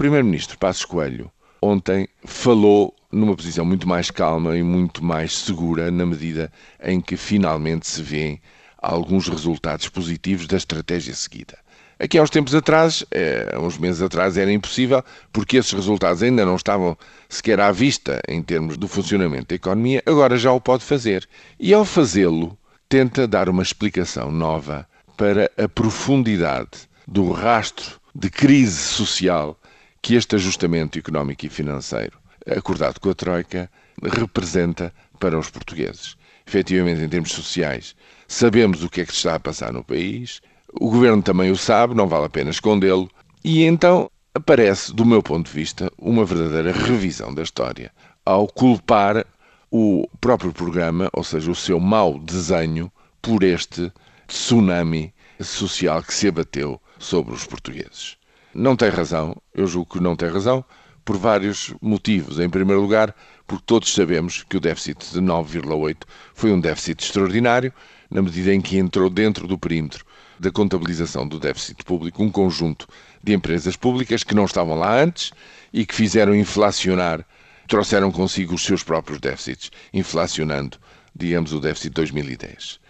Primeiro-Ministro Passos Coelho ontem falou numa posição muito mais calma e muito mais segura na medida em que finalmente se vêem alguns resultados positivos da estratégia seguida. Aqui há uns tempos atrás, é, uns meses atrás, era impossível, porque esses resultados ainda não estavam sequer à vista em termos do funcionamento da economia, agora já o pode fazer. E ao fazê-lo, tenta dar uma explicação nova para a profundidade do rastro de crise social que este ajustamento económico e financeiro, acordado com a Troika, representa para os portugueses. Efetivamente, em termos sociais, sabemos o que é que se está a passar no país, o governo também o sabe, não vale a pena escondê-lo, e então aparece, do meu ponto de vista, uma verdadeira revisão da história ao culpar o próprio programa, ou seja, o seu mau desenho, por este tsunami social que se abateu sobre os portugueses. Não tem razão, eu julgo que não tem razão, por vários motivos. Em primeiro lugar, porque todos sabemos que o déficit de 9,8 foi um déficit extraordinário, na medida em que entrou dentro do perímetro da contabilização do déficit público um conjunto de empresas públicas que não estavam lá antes e que fizeram inflacionar, trouxeram consigo os seus próprios déficits, inflacionando, digamos, o déficit de 2010.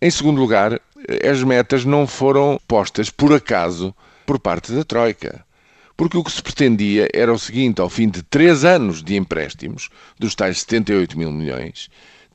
Em segundo lugar, as metas não foram postas por acaso por parte da Troika. Porque o que se pretendia era o seguinte: ao fim de três anos de empréstimos, dos tais 78 mil milhões,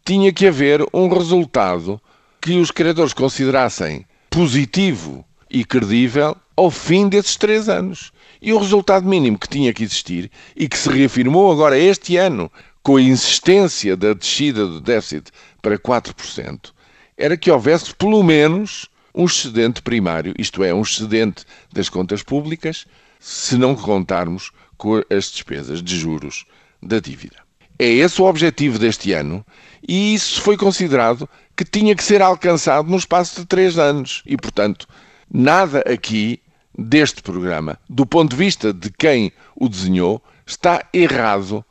tinha que haver um resultado que os credores considerassem positivo e credível ao fim desses três anos. E o resultado mínimo que tinha que existir e que se reafirmou agora este ano com a insistência da descida do déficit para 4%, era que houvesse pelo menos um excedente primário, isto é, um excedente das contas públicas, se não contarmos com as despesas de juros da dívida. É esse o objetivo deste ano e isso foi considerado que tinha que ser alcançado no espaço de três anos. E, portanto, nada aqui deste programa, do ponto de vista de quem o desenhou, está errado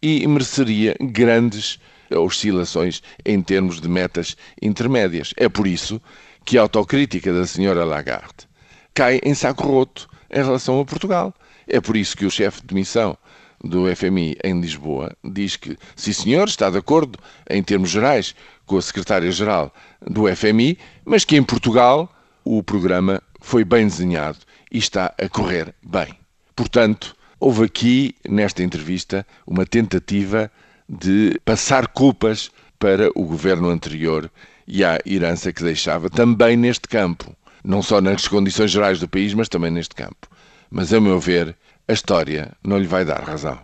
e mereceria grandes oscilações em termos de metas intermédias. É por isso que a autocrítica da senhora Lagarde cai em saco roto em relação a Portugal. É por isso que o chefe de missão do FMI em Lisboa diz que, sim senhor, está de acordo em termos gerais com a secretária-geral do FMI, mas que em Portugal o programa foi bem desenhado e está a correr bem. Portanto, houve aqui, nesta entrevista, uma tentativa de passar culpas para o governo anterior e à herança que deixava também neste campo, não só nas condições gerais do país, mas também neste campo. Mas, a meu ver, a história não lhe vai dar razão.